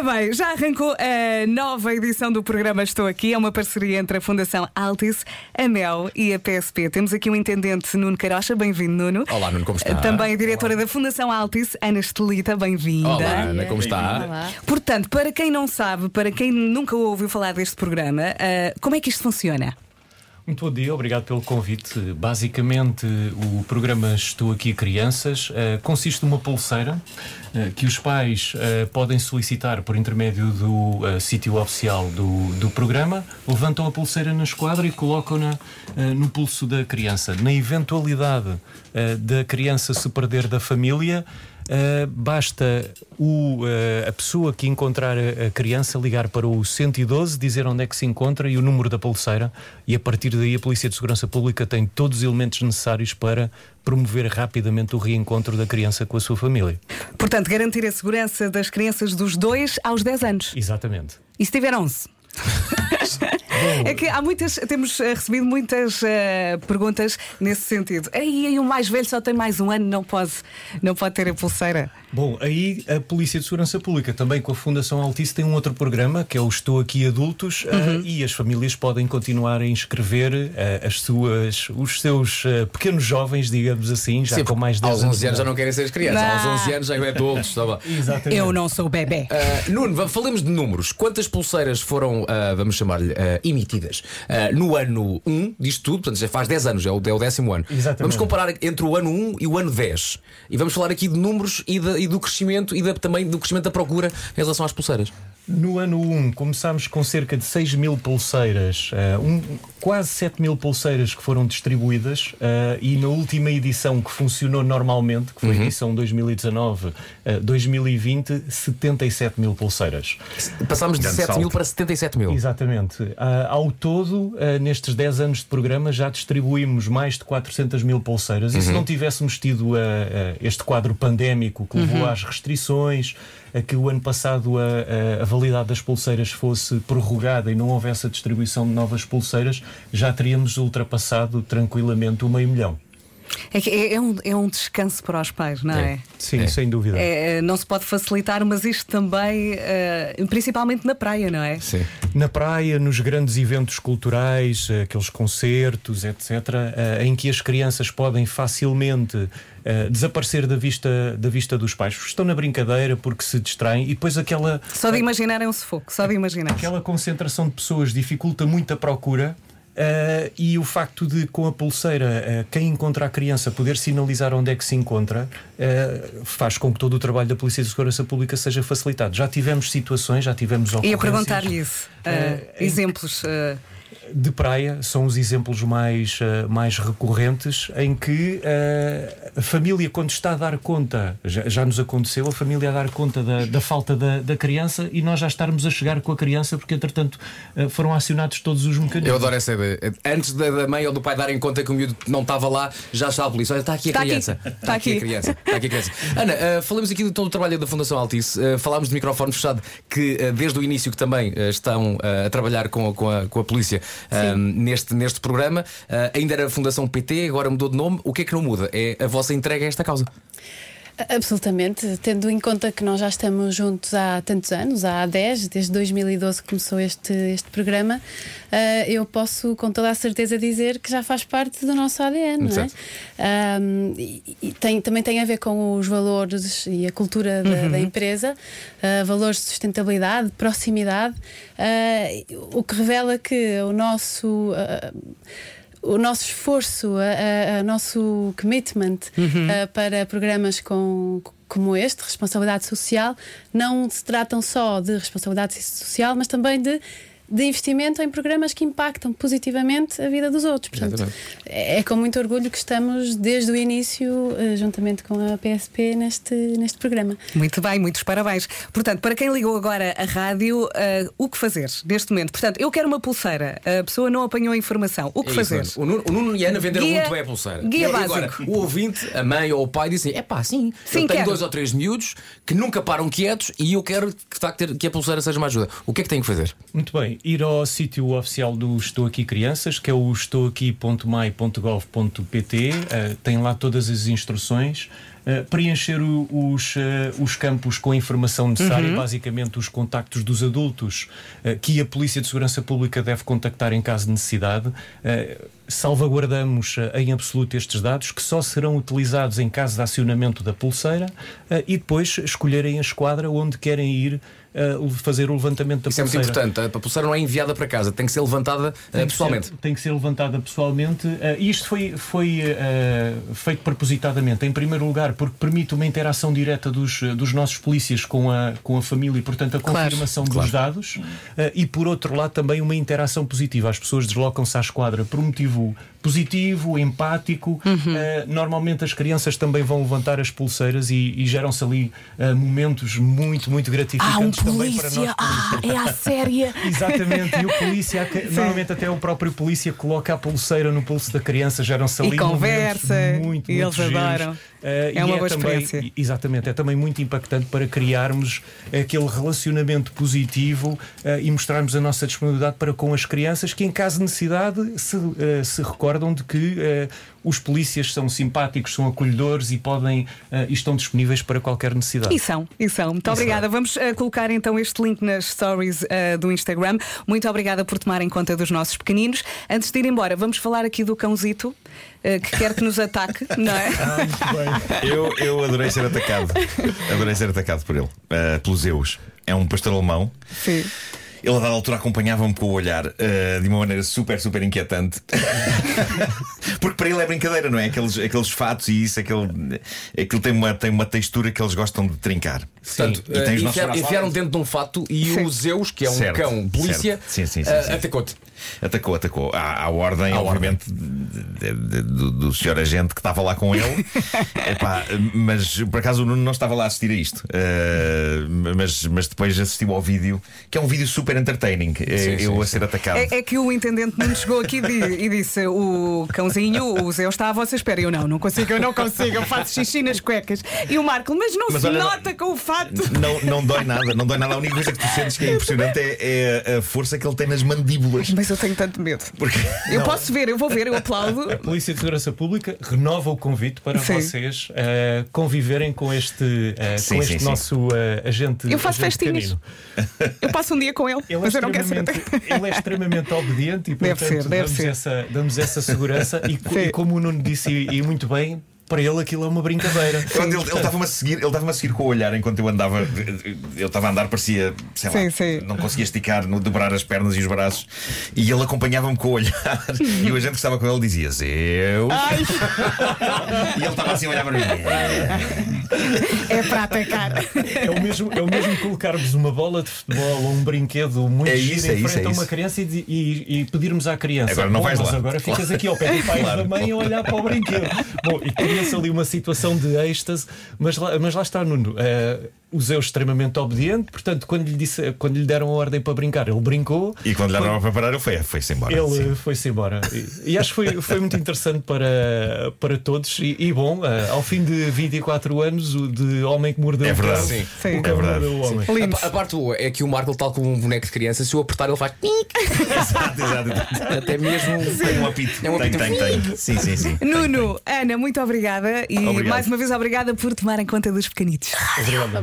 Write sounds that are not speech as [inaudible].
Ora bem, já arrancou a nova edição do programa Estou Aqui. É uma parceria entre a Fundação Altice, a MEL e a PSP. Temos aqui o intendente Nuno Carocha. Bem-vindo, Nuno. Olá, Nuno, como está? Também a diretora da Fundação Altice, Ana Estelita. Bem-vinda. Olá, Ana, como está? Olá. Portanto, para quem não sabe, para quem nunca ouviu falar deste programa, ah, como é que isto funciona? Muito bom dia, obrigado pelo convite. Basicamente, o programa Estou Aqui Crianças eh, consiste numa pulseira eh, que os pais eh, podem solicitar por intermédio do sítio oficial do, do programa, levantam a pulseira na esquadra e colocam-na no pulso da criança. Na eventualidade da criança se perder da família, Uh, basta o, uh, a pessoa que encontrar a, a criança ligar para o 112, dizer onde é que se encontra e o número da pulseira, e a partir daí a Polícia de Segurança Pública tem todos os elementos necessários para promover rapidamente o reencontro da criança com a sua família. Portanto, garantir a segurança das crianças dos 2 aos 10 anos. Exatamente. E se tiver 11? [laughs] É que há muitas, temos eh, recebido muitas eh, perguntas nesse sentido. Aí, aí o mais velho só tem mais um ano, não pode, não pode ter a pulseira. Bom, aí a Polícia de Segurança Pública, também com a Fundação Altice, tem um outro programa que é o Estou Aqui Adultos uh, e as famílias podem continuar a inscrever uh, as suas, os seus uh, pequenos jovens, digamos assim, já Sim, com mais de 10 Aos 11 anos já não querem ser as crianças, Não. aos 11 anos já é adultos. Tá bom. Exatamente. Eu não sou bebê. Uh, Nuno, falemos de números. Quantas pulseiras foram, uh, vamos chamar-lhe, uh, emitidas uh, no ano 1 disto tudo? Portanto, já faz 10 anos, é o, é o décimo ano. Exatamente. Vamos comparar entre o ano 1 e o ano 10. E vamos falar aqui de números e, de- e do crescimento e da- também do crescimento da procura em relação às pulseiras. No ano 1 começámos com cerca de 6 mil pulseiras, eh, um- quase 7 mil pulseiras que foram distribuídas eh, e na última edição que funcionou normalmente, que foi a edição 2019-2020, 77 mil pulseiras. Passámos de Grande 7 mil para 77 mil. Exatamente. Ah, ao todo, nestes 10 anos de programa, já distribuímos mais de 400 mil pulseiras. E se não tivéssemos tido este quadro pandémico que levou às restrições, a que o ano passado a, a- a validade das pulseiras fosse prorrogada e não houvesse a distribuição de novas pulseiras, já teríamos ultrapassado tranquilamente o meio milhão. É, que é, é um, é um descanso para os pais, não é? Sim, É. sem dúvida. É, não se pode facilitar, mas isto também, eh, principalmente na praia, não é? Sim. Na praia, nos grandes eventos culturais, eh, aqueles concertos, etc., eh, em que as crianças podem facilmente eh, desaparecer da vista, da vista dos pais. Estão na brincadeira porque se distraem e depois aquela, Só de imaginar é um sufoco, só de imaginar. aquela concentração de pessoas dificulta muito a procura. Eh, e o facto de, com a pulseira, eh, quem encontra a criança poder sinalizar onde é que se encontra eh, faz com que todo o trabalho da Polícia de Segurança Pública seja facilitado. Já tivemos situações, já tivemos Ia ocorrências. perguntar-lhe isso. exemplos. De praia são os exemplos mais, eh, mais recorrentes em que eh, a família, quando está a dar conta, já, já nos aconteceu, a família a dar conta da, da falta da, da criança e nós já estarmos a chegar com a criança porque, entretanto, eh, foram acionados todos os mecanismos. Eu adoro essa ideia. Antes da, da mãe ou do pai darem conta que o miúdo não estava lá, já está a polícia. Olha, está aqui a Está aqui. criança. Está aqui. a criança. Está aqui a criança. Ana, ah, falamos aqui de todo o trabalho da Fundação Altice. Ah, falámos de microfone fechado, que ah, desde o início que também estão a trabalhar com, com, a, com a polícia ah, neste, neste programa. Ah, ainda era a Fundação PT, agora mudou de nome. O que é que não muda? É a vossa entrega a esta causa. Absolutamente, tendo em conta que nós já estamos juntos há tantos anos, há 10, desde 2012 que começou este, este programa, ah, eu posso com toda a certeza dizer que já faz parte do nosso ADN, não é? Ahm, e e tem, também tem a ver com os valores e a cultura da, da empresa, ah, valores de sustentabilidade, de proximidade, ah, o que revela que o nosso. O nosso esforço, o nosso commitment ah, para programas com, como este, responsabilidade social, não se tratam só de responsabilidade social, mas também de, de investimento em programas que impactam positivamente a vida dos outros. Portanto, é, é com muito orgulho que estamos desde o início, eh, juntamente com a PSP, neste, neste programa. Muito bem, muitos parabéns. Portanto, para quem ligou agora a rádio, eh, o que fazer neste momento? Portanto, eu quero uma pulseira, a pessoa não apanhou a informação. O que É isso, fazer? Nuno. o, Nuno, o Nuno e a Ana venderam Guia- muito bem a pulseira. guia E agora, básico. o ouvinte, a mãe ou o pai dizem: é pá, sim, Sim, eu tenho quero. dois ou três miúdos que nunca param quietos e eu quero que, de facto, ter- que a pulseira seja uma ajuda. O que é que tenho que fazer? Muito bem, ir ao sítio oficial do Estou Aqui Crianças, que é o estouaqui.mai.gov.pt, eh, tem lá todas as instruções. uh, preencher o, os, uh, os campos com a informação necessária, Uhum. basicamente os contactos dos adultos uh, que a Polícia de Segurança Pública deve contactar em caso de necessidade. Uh, salvaguardamos uh, em absoluto estes dados que só serão utilizados em caso de acionamento da pulseira uh, e depois escolherem a esquadra onde querem ir uh, fazer o levantamento da Isso é muito pulseira. importante. A pulseira não é enviada para casa, tem que ser levantada uh, Tem que pessoalmente. ser- tem que ser levantada pessoalmente. Uh, isto foi, foi uh, feito propositadamente, em primeiro lugar, porque permite uma interação direta dos, dos nossos polícias com a, com a família e, portanto, a Claro. confirmação dos dados. Uh, e, por outro lado, também uma interação positiva. As pessoas deslocam-se à esquadra por um motivo positivo, empático. Uhum. Uh, normalmente, as crianças também vão levantar as pulseiras e, e geram-se ali uh, momentos muito, muito gratificantes Ah, um também para nós. polícia! Ah, é a séria! [laughs] Exatamente, e o polícia, normalmente até o próprio polícia coloca a pulseira no pulso da criança, geram-se E ali conversa, momentos muito, e muito eles adoram. É e uma boa também, experiência. Exatamente, é também muito impactante para criarmos aquele relacionamento positivo eh, e mostrarmos a nossa disponibilidade para com as crianças que, em caso de necessidade, se, eh, se recordam de que eh, os polícias são simpáticos, são acolhedores e podem eh, e estão disponíveis para qualquer necessidade. E são, e são. Muito obrigada. Vamos eh, colocar então este link nas stories eh, do Instagram. Muito obrigada por tomarem conta dos nossos pequeninos. Antes de ir embora, vamos falar aqui do cãozito que quer que nos ataque, [laughs] não é? Eu, eu adorei ser atacado. Adorei ser atacado por ele. Uh, pelos Zeus. É um pastor alemão. Sim. Ele, a dada altura, acompanhava-me com o olhar uh, de uma maneira super, super inquietante. [laughs] Porque para ele é brincadeira, não é? Aqueles, aqueles fatos e isso, aquele, aquilo tem uma, tem uma textura que eles gostam de trincar. Portanto, E tem os uh, enfiar- enfiaram dentro de um fato e Sim. o Zeus, que é um Certo, cão polícia, uh, sim. atacou-te. Atacou, atacou. À, à ordem, À obviamente, de- de- do, do senhor agente que estava lá com ele. [laughs] Epá, mas por acaso o Nuno não estava lá a assistir a isto. Uh, mas, mas depois assistiu ao vídeo, que é um vídeo super entertaining. Sim, eu sim, a ser atacado. É, é que o intendente não chegou aqui e di- e disse: o cãozinho, o Zé está à vossa espera. Eu não, não consigo, eu não consigo, eu faço xixi nas cuecas. E o Marco, mas não Mas se olha, nota com o fato. Não, não dói nada, não dói nada. A única coisa que tu sentes que é impressionante é, é a força que ele tem nas mandíbulas. Mas eu tenho tanto medo. Porque Eu posso ver, eu vou ver, eu aplaudo. A Polícia de Segurança Pública renova o convite para Sim. vocês eh, conviverem com este, eh, Sim, com este sim. nosso eh, agente. Eu faço agente festinhas. canino. Eu passo um dia com ele, Ele é, eu extremamente, ele é extremamente obediente e Deve portanto ser, deve damos, ser. Essa, damos essa segurança e, e como o Nuno disse e, e muito bem, para ele aquilo é uma brincadeira. Quando ele ele estava-me a seguir, ele estava a seguir com o olhar enquanto eu andava. Eu estava a andar, parecia, sei lá, Sim, sim. não conseguia esticar, no- dobrar as pernas e os braços. E ele acompanhava-me com o olhar. E o agente que estava com ele dizia: Zeus. [laughs] E ele estava assim a olhar para mim. [laughs] É para atacar. É o mesmo, é o mesmo colocarmos uma bola de futebol ou um brinquedo muito É giro isso, em é isso, frente é a uma isso. criança e, e- e pedirmos à criança. Agora não "Bom, vais lá." agora ficas aqui ao pé do pai e Claro. da mãe a olhar para o brinquedo. Bom, e cria-se ali uma situação de êxtase, mas lá, mas lá está, Nuno. eh, o Zeus extremamente obediente, portanto, quando lhe, disse, quando lhe deram a ordem para brincar, ele brincou. E quando lhe deram para parar, ele foi- foi-se embora. Ele foi-se embora. E, e acho que foi, foi muito interessante para, para todos. E, e bom, eh, ao fim de 24 anos, o de homem que mordeu É o cão, verdade. Sim. Sim. o cão É verdade. o homem. A, a parte boa é que o Marco, tal como um boneco de criança, se o apertar, ele faz. [laughs] Exato, exato. Até mesmo. Tem um apito. É um tem, apito. tem, tem. Sim, sim, sim. Nuno, Ana, muito obrigada e Obrigado. mais uma vez obrigada por tomarem conta dos pequenitos. Obrigada.